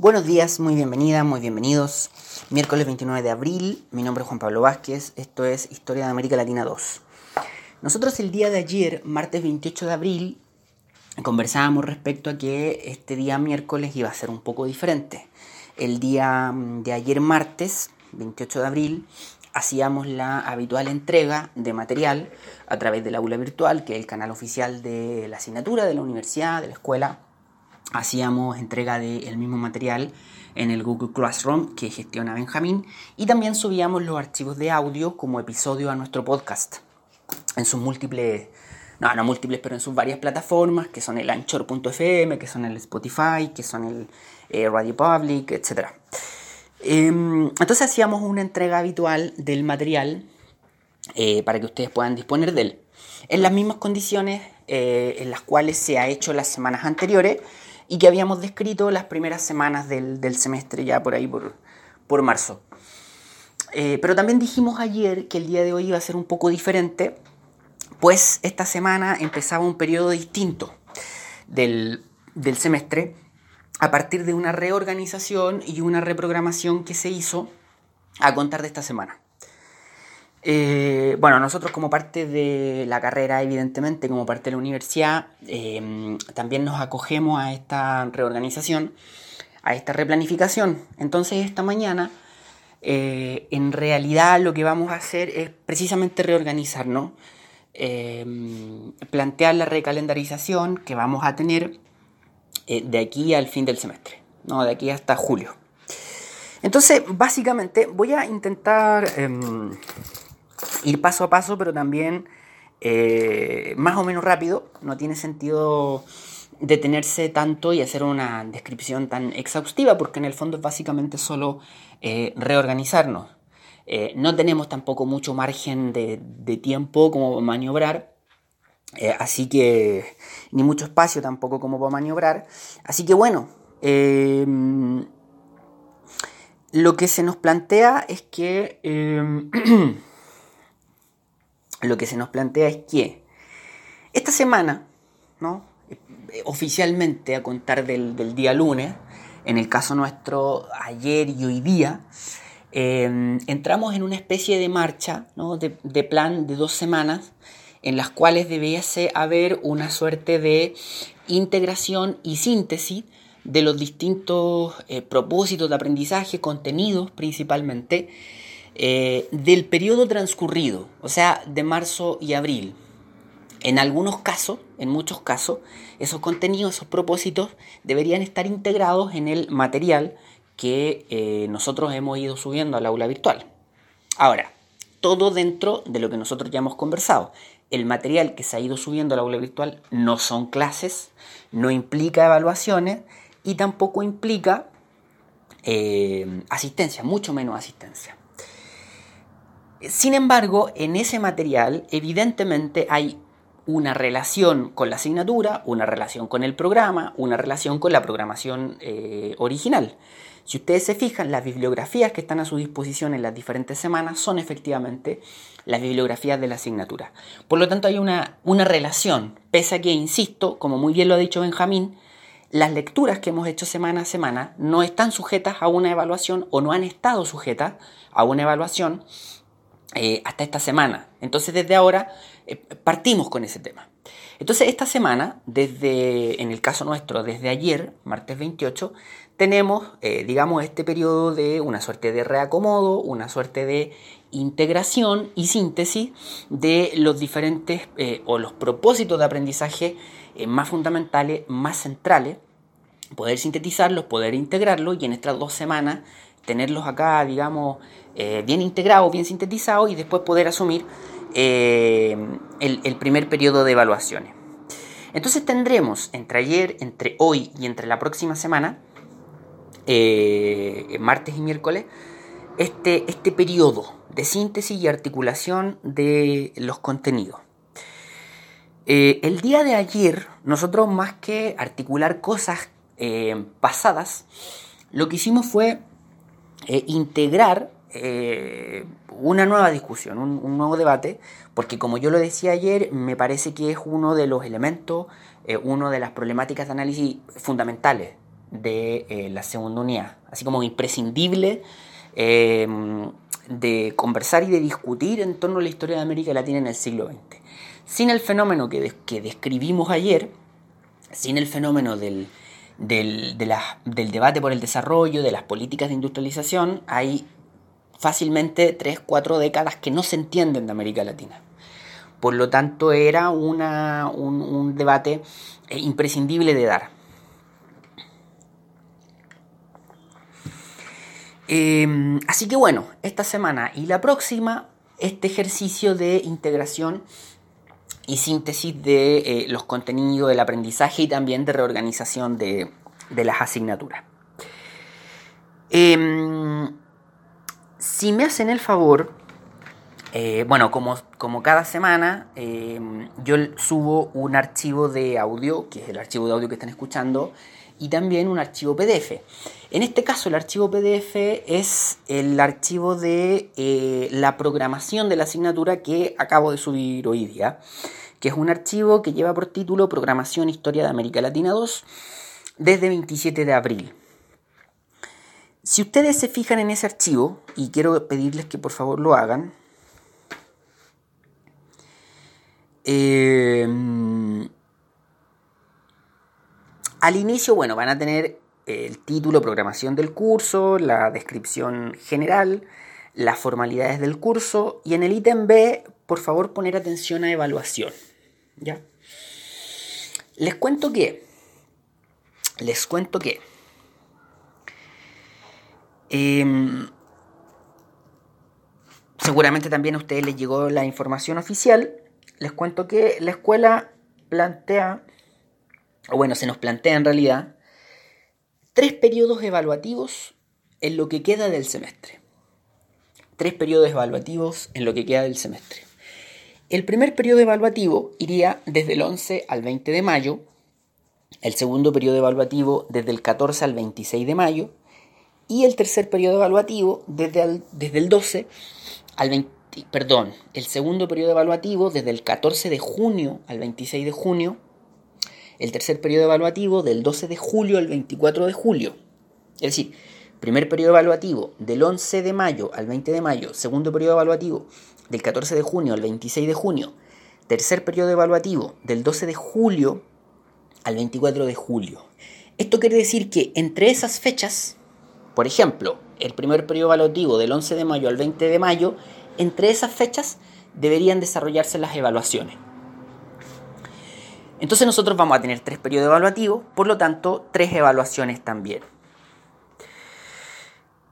Buenos días, muy bienvenida, muy bienvenidos. Miércoles 29 de abril, mi nombre es Juan Pablo Vázquez, esto es Historia de América Latina 2. Nosotros el día de ayer, martes 28 de abril, conversábamos respecto a que este día miércoles iba a ser un poco diferente. El día mm, de ayer martes, 28 de abril, hacíamos la habitual entrega de material a través del aula virtual, que es el canal oficial de la asignatura de la universidad, de la escuela hacíamos entrega del mismo material en el Google Classroom que gestiona Benjamín y también subíamos los archivos de audio como episodio a nuestro podcast en sus múltiples, no, no múltiples, pero en sus varias plataformas que son el anchor.fm, que son el Spotify, que son el eh, Radio Public, etc. Em, entonces hacíamos una entrega habitual del material eh, para que ustedes puedan disponer de él en las mismas condiciones eh, en las cuales se ha hecho las semanas anteriores y que habíamos descrito las primeras semanas del, semestre, ya por ahí por, por marzo. Eh, pero también dijimos ayer que el día de hoy iba a ser un poco diferente, pues esta semana empezaba un periodo distinto del, del semestre a partir de una reorganización y una reprogramación que se hizo a contar de esta semana. Eh, bueno, nosotros como parte de la carrera, evidentemente, como parte de la universidad, eh, también nos acogemos a esta reorganización, a esta replanificación. Entonces, esta mañana, eh, en realidad lo que vamos a hacer es precisamente reorganizarnos, plantear la recalendarización que vamos a tener de aquí al fin del semestre, ¿no? de aquí hasta julio. Entonces, básicamente, voy a intentar em, ir paso a paso, pero también eh, más o menos rápido. No tiene sentido detenerse tanto y hacer una descripción tan exhaustiva, porque en el fondo es básicamente solo eh, reorganizarnos. Eh, no tenemos tampoco mucho margen de, tiempo como maniobrar, así que ni mucho espacio tampoco como para maniobrar. Así que bueno, lo que se nos plantea es que lo que se nos plantea es que esta semana, ¿no? oficialmente a contar del, día lunes, en el caso nuestro ayer y hoy día, em, entramos en una especie de marcha, ¿no? de, plan de dos semanas, en las cuales debiese haber una suerte de integración y síntesis de los distintos eh, propósitos de aprendizaje, contenidos principalmente, eh, del periodo transcurrido, o sea, de marzo y abril. En algunos casos, en muchos casos, esos contenidos, esos propósitos deberían estar integrados en el material que eh, nosotros hemos ido subiendo al aula virtual. Ahora, todo dentro de lo que nosotros ya hemos conversado. El material que se ha ido subiendo al aula virtual no son clases, no implica evaluaciones y tampoco implica eh, asistencia, mucho menos asistencia. Sin embargo, en ese material evidentemente hay una relación con la asignatura, una relación con el programa, una relación con la programación eh, original. Si ustedes se fijan, las bibliografías que están a su disposición en las diferentes semanas son efectivamente las bibliografías de la asignatura. Por lo tanto, hay una, una relación, pese a que, insisto, como muy bien lo ha dicho Benjamín, las lecturas que hemos hecho semana a semana no están sujetas a una evaluación o no han estado sujetas a una evaluación eh, hasta esta semana. Entonces desde ahora eh, partimos con ese tema. Entonces esta semana, desde, en el caso nuestro, desde ayer, martes 28, tenemos, eh, digamos, este periodo de una suerte de reacomodo, una suerte de integración y síntesis de los diferentes o los propósitos de aprendizaje más fundamentales, más centrales, poder sintetizarlos, poder integrarlos y en estas dos semanas tenerlos acá, digamos, eh, bien integrados, bien sintetizados y después poder asumir eh, el, primer periodo de evaluaciones. Entonces tendremos entre ayer, entre hoy y entre la próxima semana, eh, martes y miércoles, este, este periodo de síntesis y articulación de los contenidos. el día de ayer, nosotros más que articular cosas pasadas, lo que hicimos fue eh, integrar eh, una nueva discusión, un, nuevo debate, porque como yo lo decía ayer, me parece que es uno de los elementos, eh, una de las problemáticas de análisis fundamentales de eh, la segunda unidad, así como imprescindible de conversar y de discutir en torno a la historia de América Latina en el siglo XX. Sin el fenómeno que describimos ayer, sin el fenómeno del, del, del debate por el desarrollo, de las políticas de industrialización, hay fácilmente 3, 4 décadas que no se entienden de América Latina. Por lo tanto, era una, un, debate eh, imprescindible de dar. Em, así que bueno, esta semana y la próxima, este ejercicio de integración y síntesis de eh, los contenidos del aprendizaje y también de reorganización de, las asignaturas. Em, si me hacen el favor, eh, bueno, como, como, cada semana, eh, yo subo un archivo de audio, que es el archivo de audio que están escuchando, y también un archivo PDF. En este caso, el archivo PDF es el archivo de eh, la programación de la asignatura que acabo de subir hoy día, que es un archivo que lleva por título Programación Historia de América Latina 2 desde 27 de abril. Si ustedes se fijan en ese archivo, y quiero pedirles que por favor lo hagan, Em, al inicio, bueno, van a tener el título, programación del curso, la descripción general, las formalidades del curso y en el ítem B, por favor, poner atención a evaluación. ¿Ya? Les cuento que, les cuento que, em, seguramente también a ustedes les llegó la información oficial les cuento que la escuela plantea, o bueno, se nos plantea en realidad, tres periodos evaluativos en lo que queda del semestre. Tres periodos evaluativos en lo que queda del semestre. El primer periodo evaluativo iría desde el 11 al 20 de mayo, el segundo periodo evaluativo desde el 14 al 26 de mayo y el tercer periodo evaluativo desde el, desde el 12 al 20, perdón, el segundo periodo evaluativo desde el 14 de junio al 26 de junio, el tercer periodo evaluativo del 12 de julio al 24 de julio. Es decir, primer periodo evaluativo del 11 de mayo al 20 de mayo, segundo periodo evaluativo del 14 de junio al 26 de junio, tercer periodo evaluativo del 12 de julio al 24 de julio. Esto quiere decir que entre esas fechas, por ejemplo, el primer periodo evaluativo del 11 de mayo al 20 de mayo entre esas fechas deberían desarrollarse las evaluaciones. Entonces nosotros vamos a tener tres periodos evaluativos, por lo tanto, tres evaluaciones también.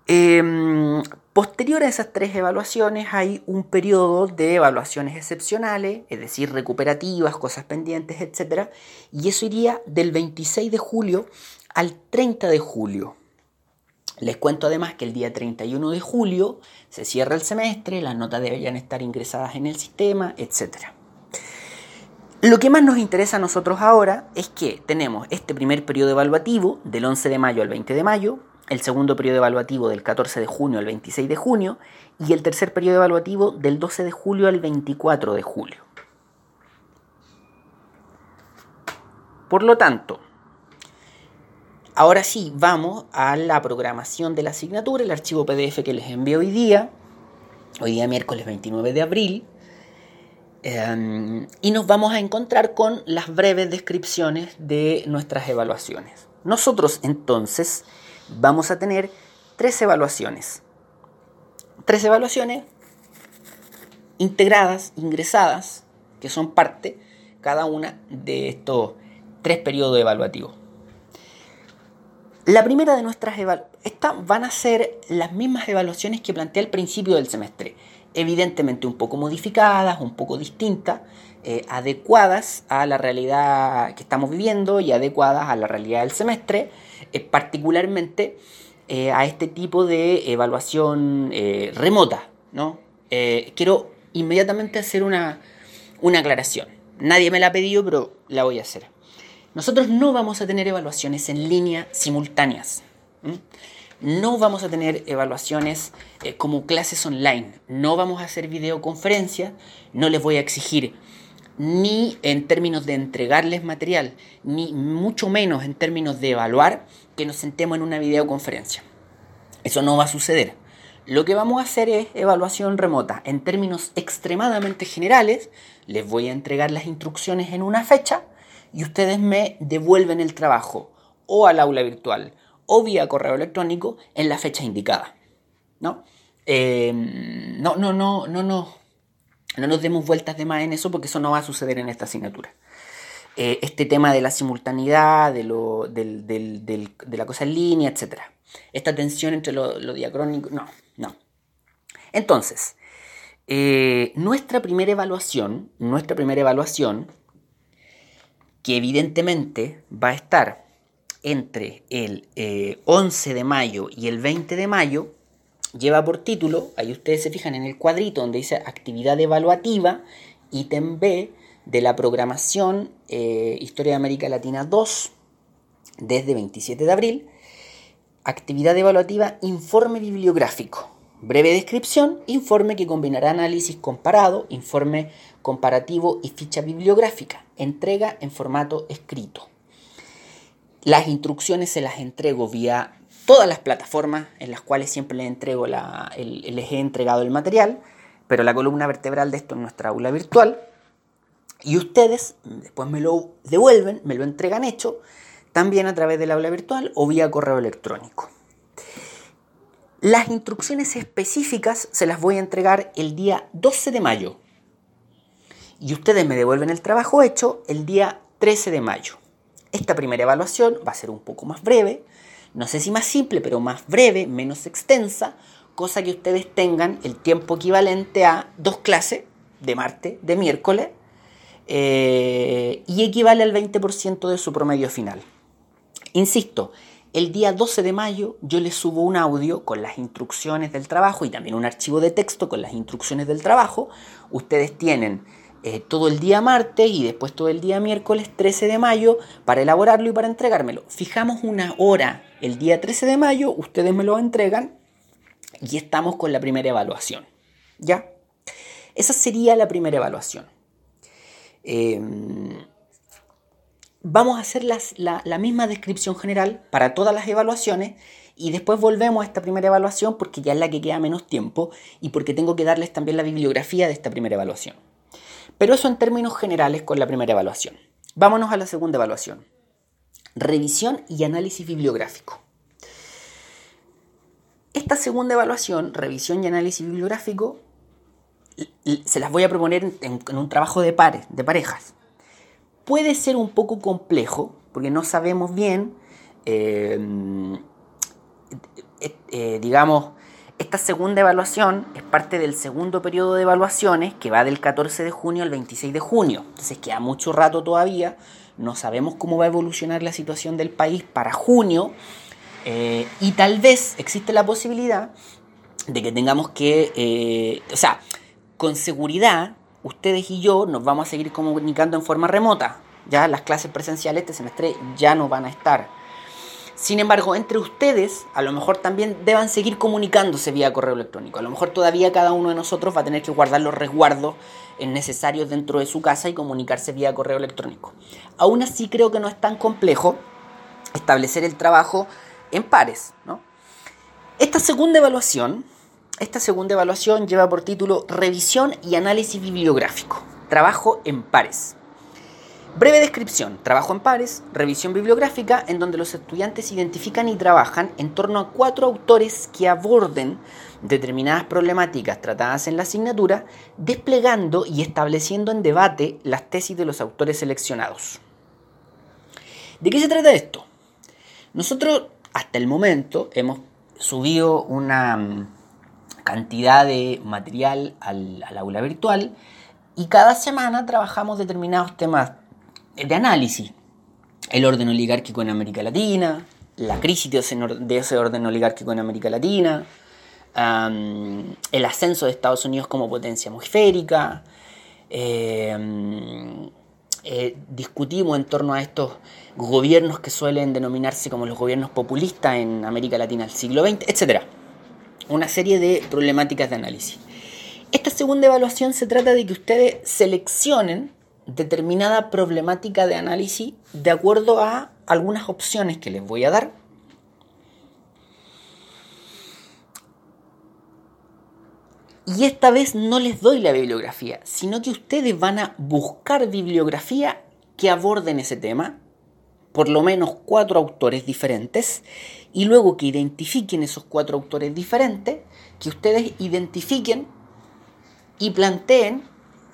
Em, posterior a esas tres evaluaciones hay un periodo de evaluaciones excepcionales, es decir, recuperativas, cosas pendientes, etc. Y eso iría del 26 de julio al 30 de julio. Les cuento además que el día 31 de julio se cierra el semestre, las notas deberían estar ingresadas en el sistema, etc. Lo que más nos interesa a nosotros ahora es que tenemos este primer periodo evaluativo del 11 de mayo al 20 de mayo, el segundo periodo evaluativo del 14 de junio al 26 de junio y el tercer periodo evaluativo del 12 de julio al 24 de julio. Por lo tanto, Ahora sí, vamos a la programación de la asignatura, el archivo PDF que les envío hoy día, hoy día miércoles 29 de abril, em, y nos vamos a encontrar con las breves descripciones de nuestras evaluaciones. Nosotros entonces vamos a tener tres evaluaciones. Tres evaluaciones integradas, ingresadas, que son parte cada una de estos tres periodos evaluativos. La primera de nuestras evaluaciones, estas van a ser las mismas evaluaciones que planteé al principio del semestre, evidentemente un poco modificadas, un poco distintas, eh, adecuadas a la realidad que estamos viviendo y adecuadas a la realidad del semestre, eh, particularmente eh, a este tipo de evaluación remota. ¿no? quiero inmediatamente hacer una, una aclaración. Nadie me la ha pedido, pero la voy a hacer. Nosotros no vamos a tener evaluaciones en línea simultáneas. No vamos a tener evaluaciones eh, como clases online. No vamos a hacer videoconferencias. No les voy a exigir ni en términos de entregarles material, ni mucho menos en términos de evaluar que nos sentemos en una videoconferencia. Eso no va a suceder. Lo que vamos a hacer es evaluación remota. En términos extremadamente generales, les voy a entregar las instrucciones en una fecha y ustedes me devuelven el trabajo o al aula virtual o vía correo electrónico en la fecha indicada. ¿No? Eh, no, no, no, no, no, no nos demos vueltas de más en eso porque eso no va a suceder en esta asignatura. Eh, este tema de la simultaneidad, de, lo, de la cosa en línea, etc. Esta tensión entre lo, diacrónico, no, no. Entonces, eh, nuestra primera evaluación, nuestra primera evaluación, que evidentemente va a estar entre el 11 eh, de mayo y el 20 de mayo, lleva por título, ahí ustedes se fijan en el cuadrito donde dice actividad evaluativa, ítem B de la programación eh, Historia de América Latina 2, desde 27 de abril, actividad evaluativa informe bibliográfico. Breve descripción, informe que combinará análisis comparado, informe comparativo y ficha bibliográfica. Entrega en formato escrito. Las instrucciones se las entrego vía todas las plataformas en las cuales siempre les, entrego la, les he entregado el material, pero la columna vertebral de esto es nuestra aula virtual. Y ustedes después me lo devuelven, me lo entregan hecho, también a través del aula virtual o vía correo electrónico. Las instrucciones específicas se las voy a entregar el día 12 de mayo. Y ustedes me devuelven el trabajo hecho el día 13 de mayo. Esta primera evaluación va a ser un poco más breve, no sé si más simple, pero más breve, menos extensa, cosa que ustedes tengan el tiempo equivalente a dos clases de martes, de miércoles, eh, y equivale al 20% de su promedio final. Insisto, el día 12 de mayo yo les subo un audio con las instrucciones del trabajo y también un archivo de texto con las instrucciones del trabajo. Ustedes tienen eh, todo el día martes y después todo el día miércoles 13 de mayo para elaborarlo y para entregármelo. Fijamos una hora el día 13 de mayo, ustedes me lo entregan y estamos con la primera evaluación. ¿Ya? Esa sería la primera evaluación. Em, vamos a hacer la, misma descripción general para todas las evaluaciones y después volvemos a esta primera evaluación porque ya es la que queda menos tiempo y porque tengo que darles también la bibliografía de esta primera evaluación. Pero eso en términos generales con la primera evaluación. Vámonos a la segunda evaluación. Revisión y análisis bibliográfico. Esta segunda evaluación, revisión y análisis bibliográfico, se las voy a proponer en, un trabajo de pares, de parejas. Puede ser un poco complejo, porque no sabemos bien, eh, eh, eh, digamos, esta segunda evaluación es parte del segundo periodo de evaluaciones que va del 14 de junio al 26 de junio. Entonces queda mucho rato todavía. No sabemos cómo va a evolucionar la situación del país para junio. y tal vez existe la posibilidad de que tengamos que, o sea, con seguridad, ustedes y yo nos vamos a seguir comunicando en forma remota. Ya las clases presenciales este semestre ya no van a estar. Sin embargo, entre ustedes, a lo mejor también deban seguir comunicándose vía correo electrónico. A lo mejor todavía cada uno de nosotros va a tener que guardar los resguardos necesarios dentro de su casa y comunicarse vía correo electrónico. Aún así, creo que no es tan complejo establecer el trabajo en pares. Esta segunda evaluación esta segunda evaluación lleva por título Revisión y Análisis Bibliográfico. Trabajo en pares. Breve descripción. Trabajo en pares, revisión bibliográfica, en donde los estudiantes identifican y trabajan en torno a cuatro autores que aborden determinadas problemáticas tratadas en la asignatura, desplegando y estableciendo en debate las tesis de los autores seleccionados. ¿De qué se trata esto? Nosotros hasta el momento hemos subido una cantidad de material al, aula virtual y cada semana trabajamos determinados temas de análisis. El orden oligárquico en América Latina, la crisis de ese, orden oligárquico en América Latina, el ascenso de Estados Unidos como potencia hemisférica. Em, eh, discutimos en torno a estos gobiernos que suelen denominarse como los gobiernos populistas en América Latina del siglo XX, etc una serie de problemáticas de análisis. Esta segunda evaluación se trata de que ustedes seleccionen determinada problemática de análisis de acuerdo a algunas opciones que les voy a dar. Y esta vez no les doy la bibliografía, sino que ustedes van a buscar bibliografía que aborden ese tema, por lo menos cuatro autores diferentes, y luego que identifiquen esos cuatro autores diferentes, que ustedes identifiquen y planteen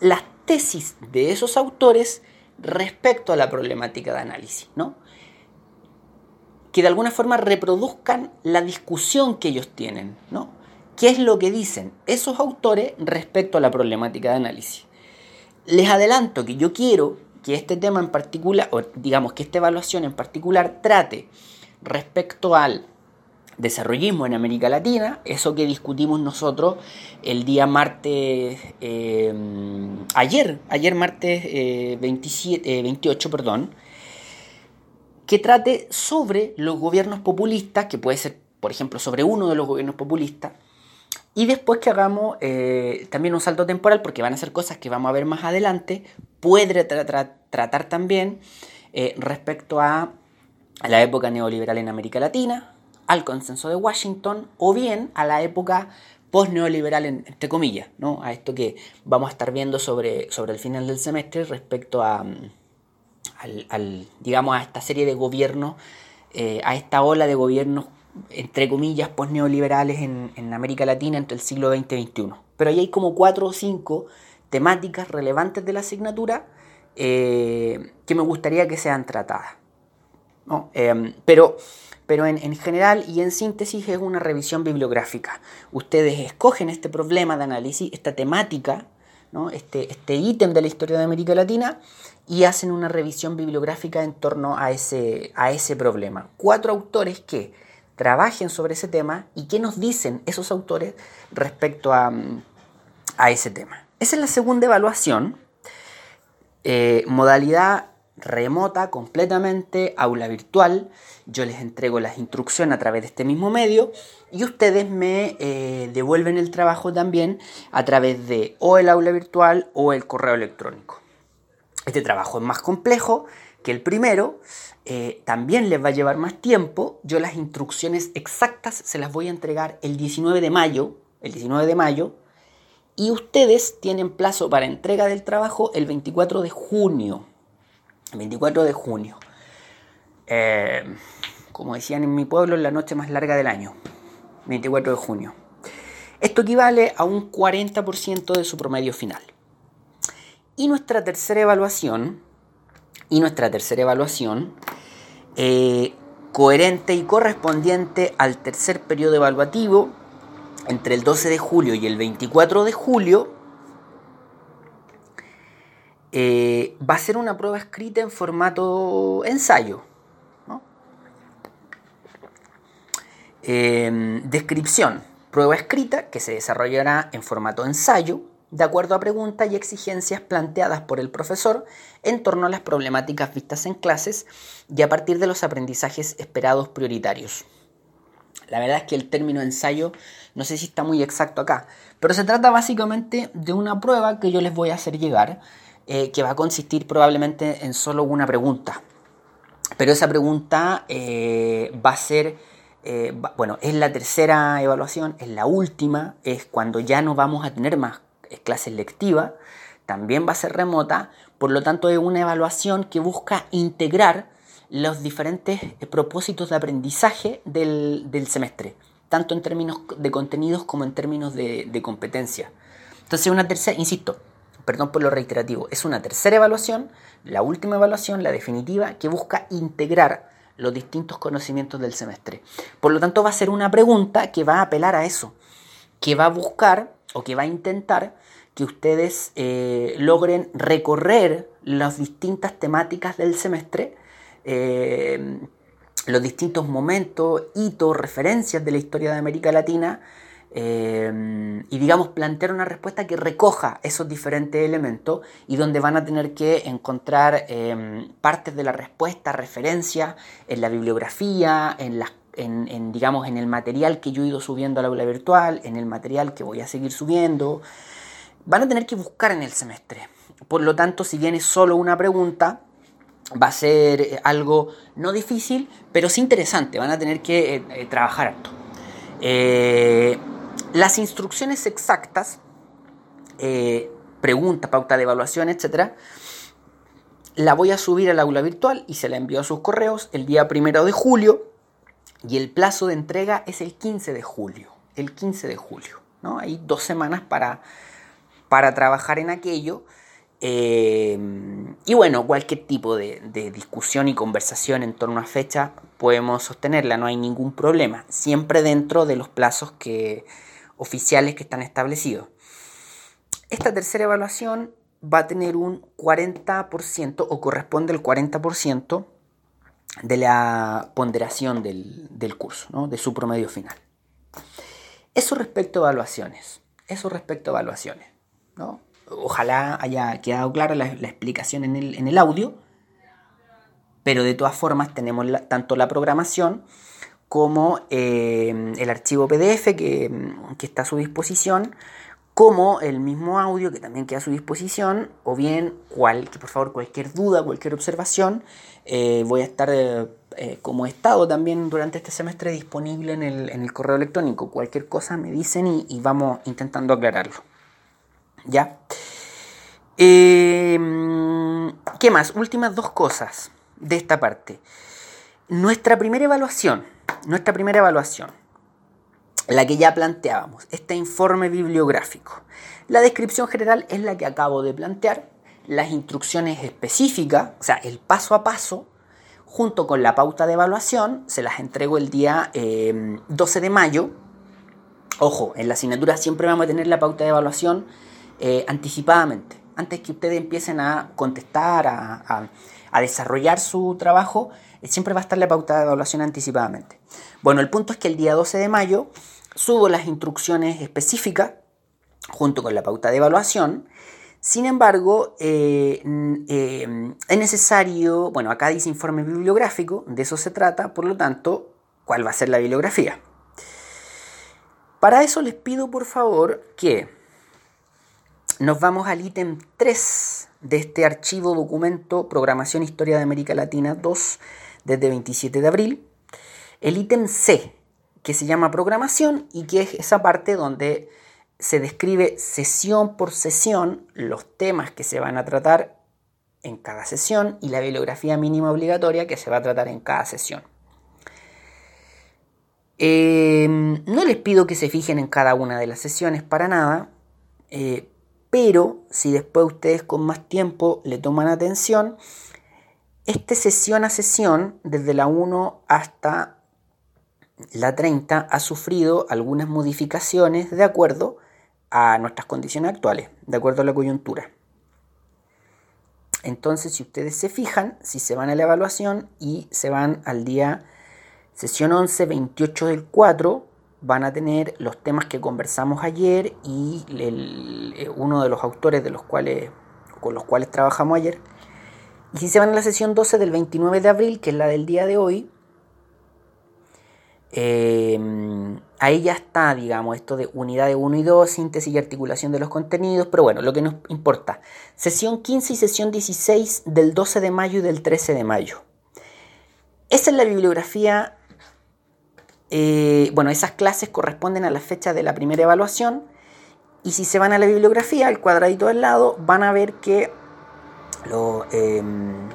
las tesis de esos autores respecto a la problemática de análisis, ¿no? Que de alguna forma reproduzcan la discusión que ellos tienen, ¿no? ¿Qué es lo que dicen esos autores respecto a la problemática de análisis? Les adelanto que yo quiero que este tema en particular, o digamos que esta evaluación en particular, trate respecto al desarrollismo en América Latina, eso que discutimos nosotros el día martes, eh, ayer, ayer martes 27, 28, eh, perdón, que trate sobre los gobiernos populistas, que puede ser, por ejemplo, sobre uno de los gobiernos populistas, y después que hagamos eh, también un salto temporal, porque van a ser cosas que vamos a ver más adelante, puede tratar también respecto a la época neoliberal en América Latina, al consenso de Washington o bien a la época post-neoliberal, entre comillas, ¿no? a esto que vamos a estar viendo sobre, sobre el final del semestre respecto a, mm, digamos, a esta serie de gobiernos, eh, a esta ola de gobiernos, entre comillas, post-neoliberales en, América Latina entre el siglo XX y XXI. Pero ahí hay como cuatro o cinco temáticas relevantes de la asignatura eh, que me gustaría que sean tratadas. ¿no? Em, pero pero en, general y en síntesis es una revisión bibliográfica. Ustedes escogen este problema de análisis, esta temática, este, este ítem de la historia de América Latina y hacen una revisión bibliográfica en torno a ese, a ese problema. Cuatro autores que trabajen sobre ese tema y qué nos dicen esos autores respecto a, a ese tema. Esa es la segunda evaluación. Eh, modalidad remota completamente, aula virtual. Yo les entrego las instrucciones a través de este mismo medio y ustedes me eh, devuelven el trabajo también a través de o el aula virtual o el correo electrónico. Este trabajo es más complejo que el primero, eh, también les va a llevar más tiempo. Yo las instrucciones exactas se las voy a entregar el 19 de mayo, el 19 de mayo, y ustedes tienen plazo para entrega del trabajo el 24 de junio. 24 de junio. Eh, como decían en mi pueblo, la noche más larga del año. 24 de junio. Esto equivale a un 40% de su promedio final. Y nuestra tercera evaluación, y nuestra tercera evaluación, eh, coherente y correspondiente al tercer periodo evaluativo, entre el 12 de julio y el 24 de julio, eh, va a ser una prueba escrita en formato ensayo. Em, descripción. Prueba escrita que se desarrollará en formato ensayo de acuerdo a preguntas y exigencias planteadas por el profesor en torno a las problemáticas vistas en clases y a partir de los aprendizajes esperados prioritarios. La verdad es que el término ensayo no sé si está muy exacto acá, pero se trata básicamente de una prueba que yo les voy a hacer llegar eh, que va a consistir probablemente en solo una pregunta. Pero esa pregunta eh, va a ser, eh, bueno, es la tercera evaluación, es la última, es cuando ya no vamos a tener más clases lectivas, también va a ser remota, por lo tanto es una evaluación que busca integrar los diferentes propósitos de aprendizaje del, semestre, tanto en términos de contenidos como en términos de, de competencia. Entonces, una tercera, insisto, perdón por lo reiterativo, es una tercera evaluación, la última evaluación, la definitiva, que busca integrar los distintos conocimientos del semestre. Por lo tanto, va a ser una pregunta que va a apelar a eso, que va a buscar o que va a intentar que ustedes eh, logren recorrer las distintas temáticas del semestre, eh, los distintos momentos, hitos, referencias de la historia de América Latina, Em, y digamos plantear una respuesta que recoja esos diferentes elementos y donde van a tener que encontrar em, partes de la respuesta, referencias en la bibliografía, en, en, digamos, en el material que yo he ido subiendo al aula virtual, en el material que voy a seguir subiendo. Van a tener que buscar en el semestre. Por lo tanto, si viene solo una pregunta, va a ser eh, algo no difícil, pero sí interesante. Van a tener que eh, eh, trabajar harto. Las instrucciones exactas, pregunta, pauta de evaluación, etc., la voy a subir al aula virtual y se la envío a sus correos el día primero de julio. Y el plazo de entrega es el 15 de julio. El 15 de julio. ¿no? Hay dos semanas para, para trabajar en aquello. Eh, y bueno, cualquier tipo de, discusión y conversación en torno a fecha podemos sostenerla, no hay ningún problema, siempre dentro de los plazos que, oficiales que están establecidos. Esta tercera evaluación va a tener un 40% o corresponde al 40% de la ponderación del, del curso, de su promedio final. Eso respecto a evaluaciones, eso respecto a evaluaciones, ¿no? ojalá haya quedado clara la, explicación en el, audio, pero de todas formas tenemos tanto la programación como eh, el archivo PDF que, está a su disposición, como el mismo audio que también queda a su disposición, o bien cual, por favor cualquier duda, cualquier observación, eh, voy a estar eh, como he estado también durante este semestre disponible en el, correo electrónico. Cualquier cosa me dicen y vamos intentando aclararlo. ¿Ya? ¿Qué más? Últimas dos cosas de esta parte. Nuestra primera evaluación, nuestra primera evaluación, la que ya planteábamos, este informe bibliográfico. La descripción general es la que acabo de plantear, las instrucciones específicas, o sea, el paso a paso, junto con la pauta de evaluación, se las entrego el día 12 em, de mayo. Ojo, en la asignatura siempre vamos a tener la pauta de evaluación eh, anticipadamente. Antes que ustedes empiecen a contestar, a, desarrollar su trabajo, eh, siempre va a estar la pauta de evaluación anticipadamente. Bueno, el punto es que el día 12 de mayo subo las instrucciones específicas junto con la pauta de evaluación. Sin embargo, eh, es necesario, bueno, acá dice informe bibliográfico, de eso se trata, por lo tanto, ¿cuál va a ser la bibliografía? Para eso les pido por favor que nos vamos al ítem 3 de este archivo documento Programación Historia de América Latina 2 desde 27 de abril. El ítem C, que se llama programación y que es esa parte donde se describe sesión por sesión los temas que se van a tratar en cada sesión y la bibliografía mínima obligatoria que se va a tratar en cada sesión. Eh, no les pido que se fijen en cada una de las sesiones para nada, eh, pero si después ustedes con más tiempo le toman atención, este sesión a sesión, desde la 1 hasta la 30, ha sufrido algunas modificaciones de acuerdo a nuestras condiciones actuales, de acuerdo a la coyuntura. Entonces, si ustedes se fijan, si se van a la evaluación y se van al día sesión 11, 28 del 4, van a tener los temas que conversamos ayer y eh, uno de los autores de los cuales, con los cuales trabajamos ayer. Y si se van a la sesión 12 del 29 de abril, que es la del día de hoy, em, ahí ya está, digamos, esto de unidades 1 y 2, síntesis y articulación de los contenidos, pero bueno, lo que nos importa. Sesión 15 y sesión 16 del 12 de mayo y del 13 de mayo. Esa es la bibliografía eh, bueno, esas clases corresponden a la fecha de la primera evaluación. Y si se van a la bibliografía, el cuadradito del lado, van a ver que em,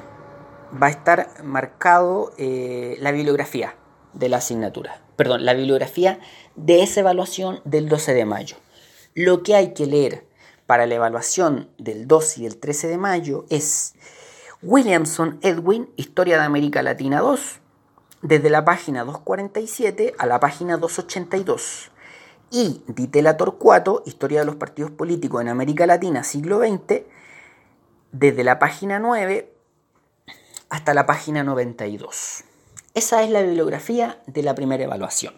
va a estar marcado eh, la bibliografía de la asignatura. Perdón, la bibliografía de esa evaluación del 12 de mayo. Lo que hay que leer para la evaluación del 12 y el 13 de mayo es Williamson Edwin, Historia de América Latina 2, desde la página 247 a la página 282. Y Ditela Torcuato, Historia de los Partidos Políticos en América Latina, siglo XX, desde la página 9 hasta la página 92. Esa es la bibliografía de la primera evaluación.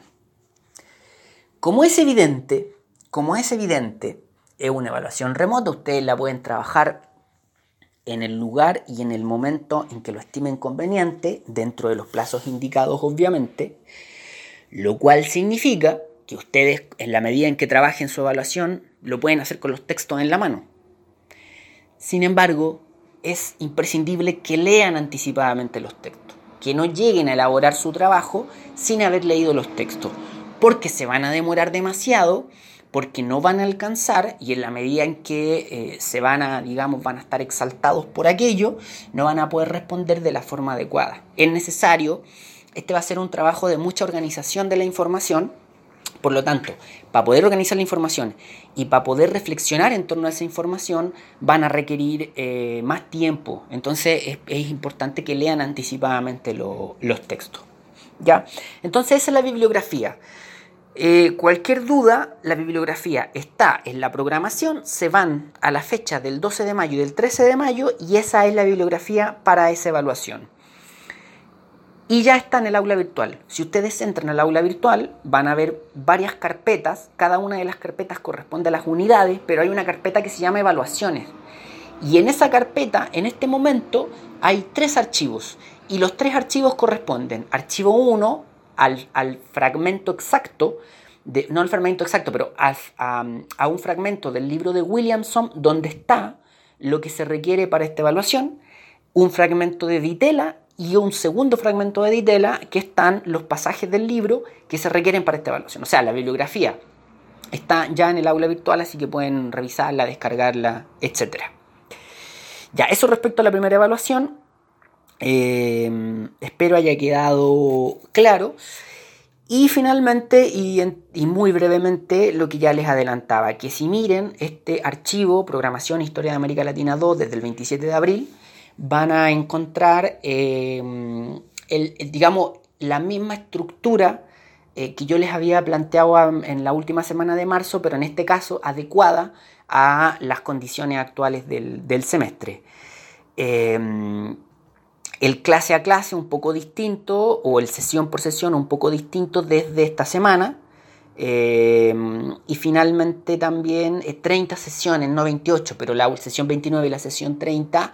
Como es evidente, como es evidente, es una evaluación remota, ustedes la pueden trabajar en el lugar y en el momento en que lo estimen conveniente, dentro de los plazos indicados obviamente, lo cual significa que ustedes en la medida en que trabajen su evaluación lo pueden hacer con los textos en la mano. Sin embargo, es imprescindible que lean anticipadamente los textos, que no lleguen a elaborar su trabajo sin haber leído los textos, porque se van a demorar demasiado, porque no van a alcanzar y en la medida en que eh, se van a, digamos, van a estar exaltados por aquello, no van a poder responder de la forma adecuada. Es necesario, este va a ser un trabajo de mucha organización de la información, por lo tanto, para poder organizar la información y para poder reflexionar en torno a esa información van a requerir eh, más tiempo. Entonces es, importante que lean anticipadamente los textos. ¿Ya? Entonces esa es la bibliografía. Eh, cualquier duda, la bibliografía está en la programación, se van a la fecha del 12 de mayo y del 13 de mayo y esa es la bibliografía para esa evaluación y ya está en el aula virtual. Si ustedes entran al aula virtual, van a ver varias carpetas. Cada una de las carpetas corresponde a las unidades, pero hay una carpeta que se llama evaluaciones. Y en esa carpeta, en este momento, hay tres archivos. Y los tres archivos corresponden. Archivo 1 al, fragmento exacto, de, no al fragmento exacto, pero a, a un fragmento del libro de Williamson donde está lo que se requiere para esta evaluación. Un fragmento de Ditela y un segundo fragmento de Ditela que están los pasajes del libro que se requieren para esta evaluación. O sea, la bibliografía está ya en el aula virtual, así que pueden revisarla, descargarla, etc. Ya, eso respecto a la primera evaluación. Eh, espero haya quedado claro. Y finalmente, y, muy brevemente, lo que ya les adelantaba, que si miren este archivo, Programación Historia de América Latina 2, desde el 27 de abril, van a encontrar, eh, digamos, la misma estructura eh, que yo les había planteado en la última semana de marzo, pero en este caso adecuada a las condiciones actuales del, semestre. Eh, el clase a clase un poco distinto o el sesión por sesión un poco distinto desde esta semana. y finalmente también 30 sesiones, no 28, pero la sesión 29 y la sesión 30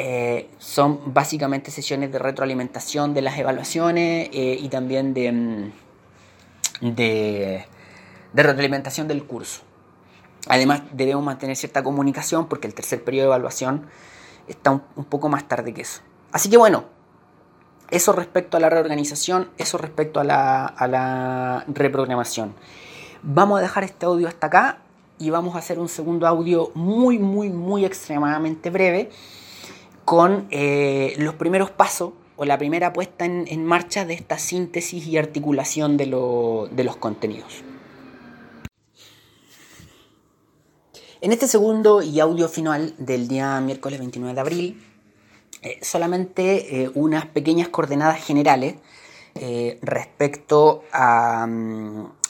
eh, son básicamente sesiones de retroalimentación de las evaluaciones eh, y también de, mm, de, retroalimentación del curso. Además debemos mantener cierta comunicación porque el tercer periodo de evaluación está un, poco más tarde que eso. Así que bueno, eso respecto a la reorganización, eso respecto a la, reprogramación. Vamos a dejar este audio hasta acá y vamos a hacer un segundo audio muy, muy, muy extremadamente breve con eh, los primeros pasos o la primera puesta en, marcha de esta síntesis y articulación de, los contenidos. En este segundo y audio final del día miércoles 29 de abril, eh, solamente eh, unas pequeñas coordenadas generales respecto a,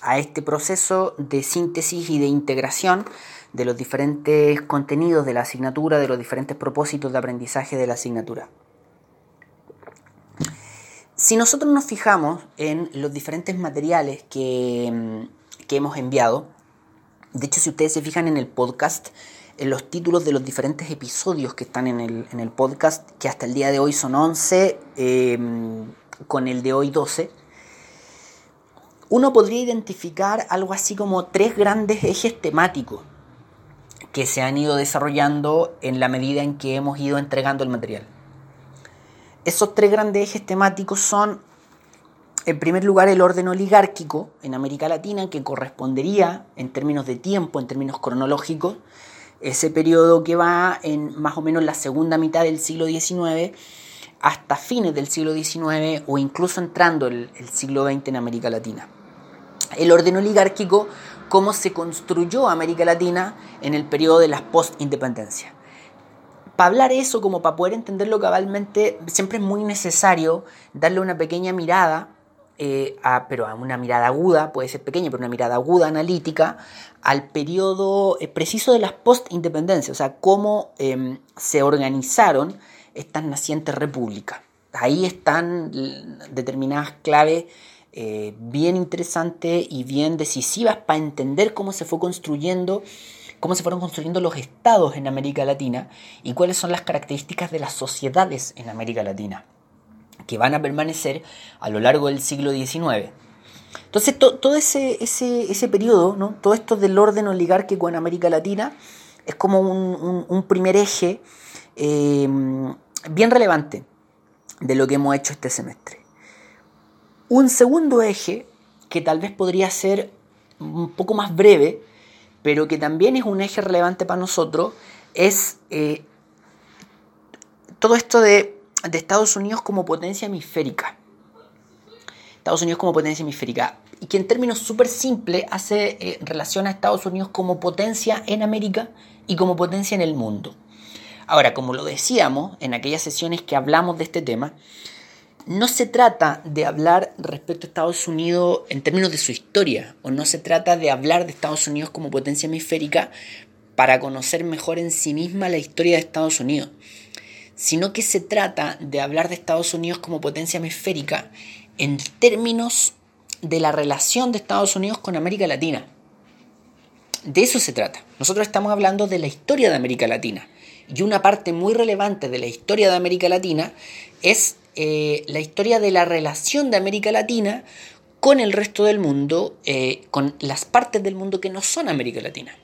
a este proceso de síntesis y de integración de los diferentes contenidos de la asignatura, de los diferentes propósitos de aprendizaje de la asignatura. Si nosotros nos fijamos en los diferentes materiales que, hemos enviado, de hecho si ustedes se fijan en el podcast, en los títulos de los diferentes episodios que están en el, podcast, que hasta el día de hoy son 11, em, con el de hoy 12, uno podría identificar algo así como tres grandes ejes temáticos que se han ido desarrollando en la medida en que hemos ido entregando el material. Esos tres grandes ejes temáticos son, en primer lugar, el orden oligárquico en América Latina, que correspondería, en términos de tiempo, en términos cronológicos, ese periodo que va en más o menos la segunda mitad del siglo XIX hasta fines del siglo XIX o incluso entrando el, el siglo XX en América Latina. El orden oligárquico cómo se construyó América Latina en el periodo de las post-independencia. Para hablar eso, como para poder entenderlo cabalmente, siempre es muy necesario darle una pequeña mirada, eh, pero a una mirada aguda, puede ser pequeña, pero una mirada aguda, analítica, al periodo eh, preciso de las post-independencias, o sea, cómo em, se organizaron estas nacientes repúblicas. Ahí están determinadas claves eh, bien interesantes y bien decisivas para entender cómo se fue construyendo, cómo se fueron construyendo los estados en América Latina y cuáles son las características de las sociedades en América Latina, que van a permanecer a lo largo del siglo XIX. Entonces, todo ese, ese, ese periodo, ¿no? todo esto del orden oligárquico en América Latina, es como un, primer eje eh, bien relevante de lo que hemos hecho este semestre. Un segundo eje, que tal vez podría ser un poco más breve, pero que también es un eje relevante para nosotros, es eh, todo esto de, Estados Unidos como potencia hemisférica. Estados Unidos como potencia hemisférica. Y que en términos súper simples hace eh, relación a Estados Unidos como potencia en América y como potencia en el mundo. Ahora, como lo decíamos en aquellas sesiones que hablamos de este tema, no se trata de hablar respecto a Estados Unidos en términos de su historia, o no se trata de hablar de Estados Unidos como potencia hemisférica para conocer mejor en sí misma la historia de Estados Unidos, sino que se trata de hablar de Estados Unidos como potencia hemisférica en términos de la relación de Estados Unidos con América Latina. De eso se trata. Nosotros estamos hablando de la historia de América Latina. Y una parte muy relevante de la historia de América Latina es eh, la historia de la relación de América Latina con el resto del mundo, eh, con las partes del mundo que no son América Latina.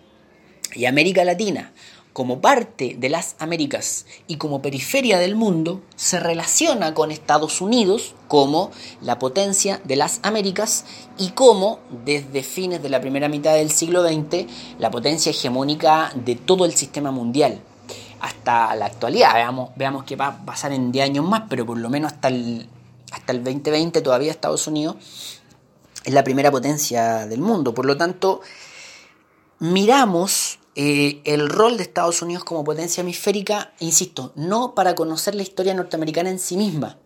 Y América Latina, como parte de las Américas y como periferia del mundo, se relaciona con Estados Unidos como la potencia de las Américas y como, desde fines de la primera mitad del siglo XX, la potencia hegemónica de todo el sistema mundial hasta la actualidad. Veamos, veamos qué va a pasar en 10 años más, pero por lo menos hasta el, hasta el 2020 todavía Estados Unidos es la primera potencia del mundo. Por lo tanto, miramos eh, el rol de Estados Unidos como potencia hemisférica, insisto, no para conocer la historia norteamericana en sí misma,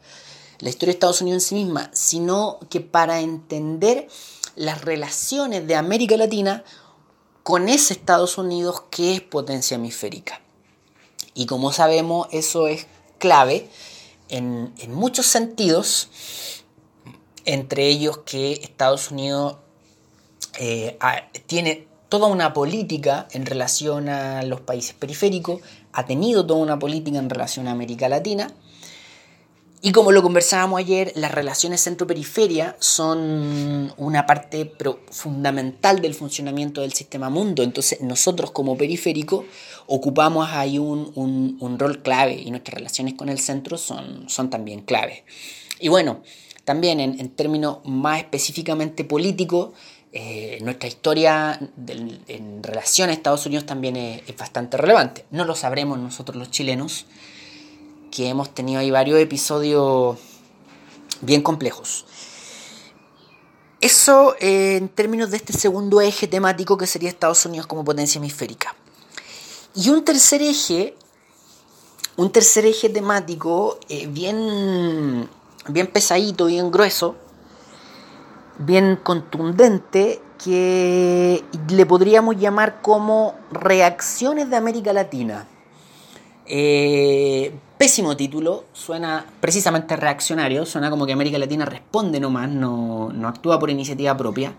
la historia de Estados Unidos en sí misma, sino que para entender las relaciones de América Latina con ese Estados Unidos que es potencia hemisférica. Y como sabemos, eso es clave en, muchos sentidos, entre ellos que Estados Unidos eh, tiene toda una política en relación a los países periféricos, ha tenido toda una política en relación a América Latina, y como lo conversábamos ayer, las relaciones centro-periferia son una parte fundamental del funcionamiento del sistema mundo. Entonces nosotros como periférico ocupamos ahí un, rol clave y nuestras relaciones con el centro son, son también clave. Y bueno, también en, términos más específicamente políticos, eh, nuestra historia en relación a Estados Unidos también es bastante relevante. No lo sabremos nosotros los chilenos que hemos tenido ahí varios episodios bien complejos. Eso eh, en términos de este segundo eje temático que sería Estados Unidos como potencia hemisférica. Y un tercer eje, un tercer eje temático eh, bien, bien pesadito, bien grueso, bien contundente, que le podríamos llamar como reacciones de América Latina. Eh, Pésimo título, suena precisamente reaccionario, suena como que América Latina responde nomás, no, no actúa por iniciativa propia.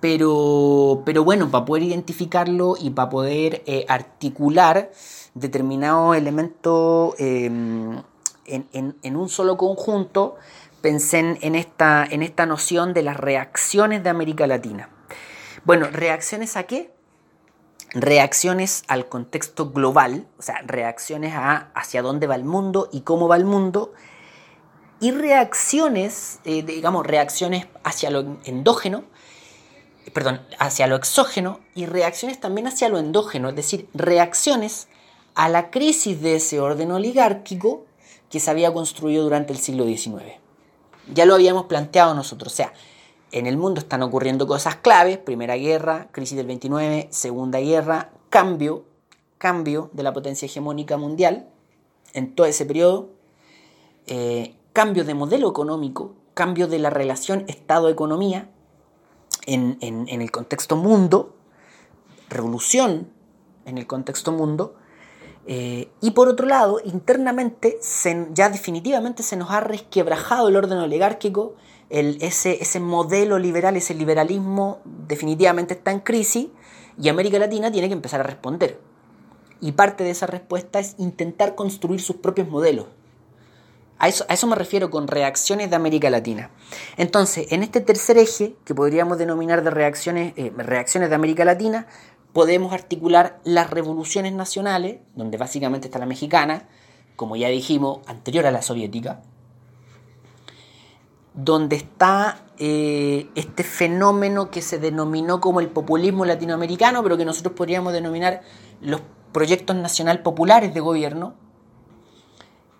Pero, pero bueno, para poder identificarlo y para poder eh, articular determinados elementos em, en, en, un solo conjunto, pensé en esta, en esta noción de las reacciones de América Latina. Bueno, ¿reacciones a qué? reacciones al contexto global, o sea, reacciones a hacia dónde va el mundo y cómo va el mundo, y reacciones, eh, digamos, reacciones hacia lo endógeno, perdón, hacia lo exógeno y reacciones también hacia lo endógeno, es decir, reacciones a la crisis de ese orden oligárquico que se había construido durante el siglo XIX. Ya lo habíamos planteado nosotros, o sea, en el mundo están ocurriendo cosas claves, primera guerra, crisis del 29, segunda guerra, cambio, cambio de la potencia hegemónica mundial en todo ese periodo, eh, cambio de modelo económico, cambio de la relación Estado-economía en, el contexto mundo, revolución en el contexto mundo, eh, y por otro lado, internamente, ya definitivamente se nos ha resquebrajado el orden oligárquico ese, ese modelo liberal, ese liberalismo definitivamente está en crisis y América Latina tiene que empezar a responder. Y parte de esa respuesta es intentar construir sus propios modelos. A eso, a eso, me refiero con reacciones de América Latina. Entonces, en este tercer eje, que podríamos denominar de reacciones, eh, reacciones de América Latina, podemos articular las revoluciones nacionales, donde básicamente está la mexicana, como ya dijimos, anterior a la soviética, donde está eh, este fenómeno que se denominó como el populismo latinoamericano, pero que nosotros podríamos denominar los proyectos nacional populares de gobierno.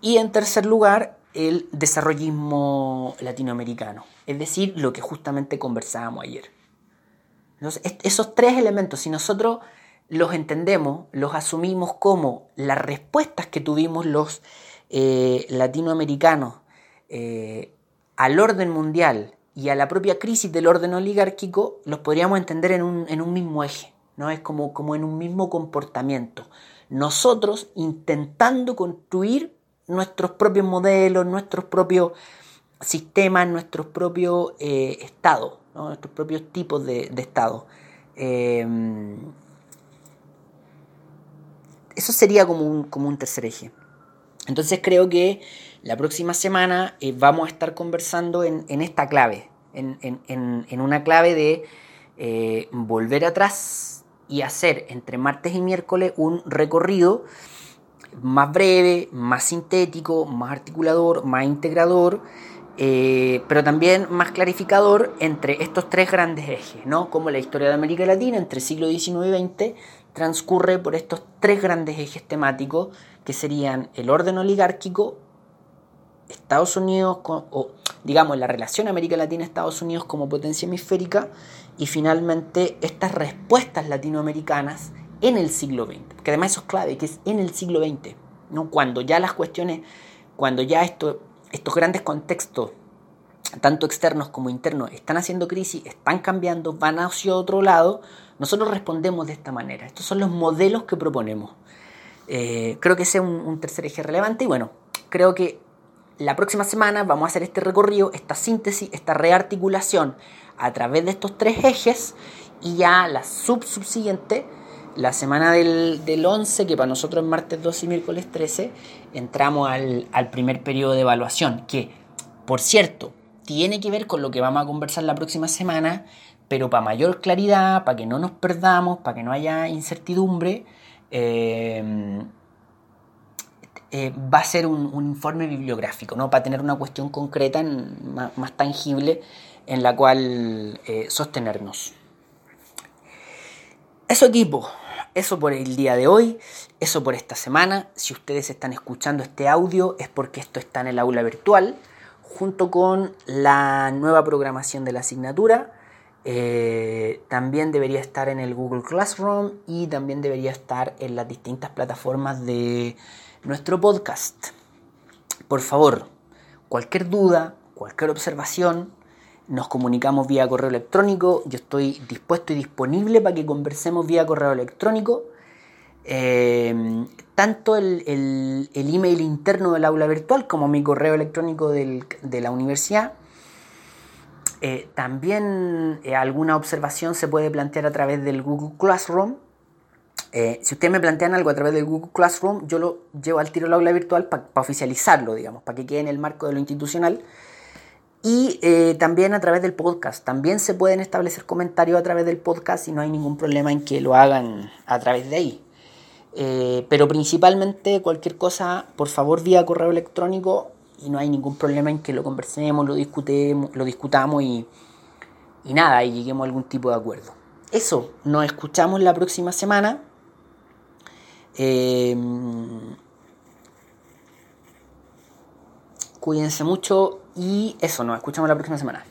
Y en tercer lugar, el desarrollismo latinoamericano, es decir, lo que justamente conversábamos ayer. Entonces, esos tres elementos, si nosotros los entendemos, los asumimos como las respuestas que tuvimos los eh, latinoamericanos eh, al orden mundial y a la propia crisis del orden oligárquico, los podríamos entender en un, mismo eje, ¿no? Es como, como en un mismo comportamiento. Nosotros intentando construir nuestros propios modelos, nuestros propios sistemas, nuestros propios eh, estados, nuestros propios tipos de, de estados. Eh, eso sería como un, como un tercer eje. Entonces creo que la próxima semana eh, vamos a estar conversando en, esta clave, en, una clave de eh, volver atrás y hacer entre martes y miércoles un recorrido más breve, más sintético, más articulador, más integrador, eh, pero también más clarificador entre estos tres grandes ejes, ¿no? como la historia de América Latina entre siglo XIX y XX transcurre por estos tres grandes ejes temáticos que serían el orden oligárquico, Estados Unidos, o digamos la relación América Latina-Estados Unidos como potencia hemisférica, y finalmente estas respuestas latinoamericanas en el siglo XX, que además eso es clave, que es en el siglo XX, ¿no? cuando ya las cuestiones, cuando ya esto, estos grandes contextos, tanto externos como internos, están haciendo crisis, están cambiando, van hacia otro lado, nosotros respondemos de esta manera. Estos son los modelos que proponemos. Eh, creo que ese es un tercer eje relevante y bueno, creo que la próxima semana vamos a hacer este recorrido, esta síntesis, esta rearticulación a través de estos tres ejes y ya la sub-subsiguiente, la semana del, del, 11, que para nosotros es martes 12 y miércoles 13, entramos al, al primer periodo de evaluación, que, por cierto, tiene que ver con lo que vamos a conversar la próxima semana, pero para mayor claridad, para que no nos perdamos, para que no haya incertidumbre, eh, eh, va a ser un, informe bibliográfico, ¿no? para tener una cuestión concreta, más, tangible, en la cual eh, sostenernos. Eso equipo, eso por el día de hoy, eso por esta semana. Si ustedes están escuchando este audio es porque esto está en el aula virtual, junto con la nueva programación de la asignatura. Eh, también debería estar en el Google Classroom y también debería estar en las distintas plataformas de nuestro podcast. Por favor, cualquier duda, cualquier observación, nos comunicamos vía correo electrónico. Yo estoy dispuesto y disponible para que conversemos vía correo electrónico. Eh, tanto el, el, email interno del aula virtual como mi correo electrónico de la universidad. Eh, también eh, alguna observación se puede plantear a través del Google Classroom si ustedes me plantean algo a través del Google Classroom, yo lo llevo al tiro al aula virtual para oficializarlo, digamos, para que quede en el marco de lo institucional. Y eh, también a través del podcast. También se pueden establecer comentarios a través del podcast y no hay ningún problema en que lo hagan a través de ahí. Eh, pero principalmente cualquier cosa, por favor, vía correo electrónico y no hay ningún problema en que lo conversemos, lo, discutemos, lo discutamos y, y nada, y lleguemos a algún tipo de acuerdo. Eso, nos escuchamos la próxima semana. Em, cuídense mucho y eso, nos escuchamos la próxima semana.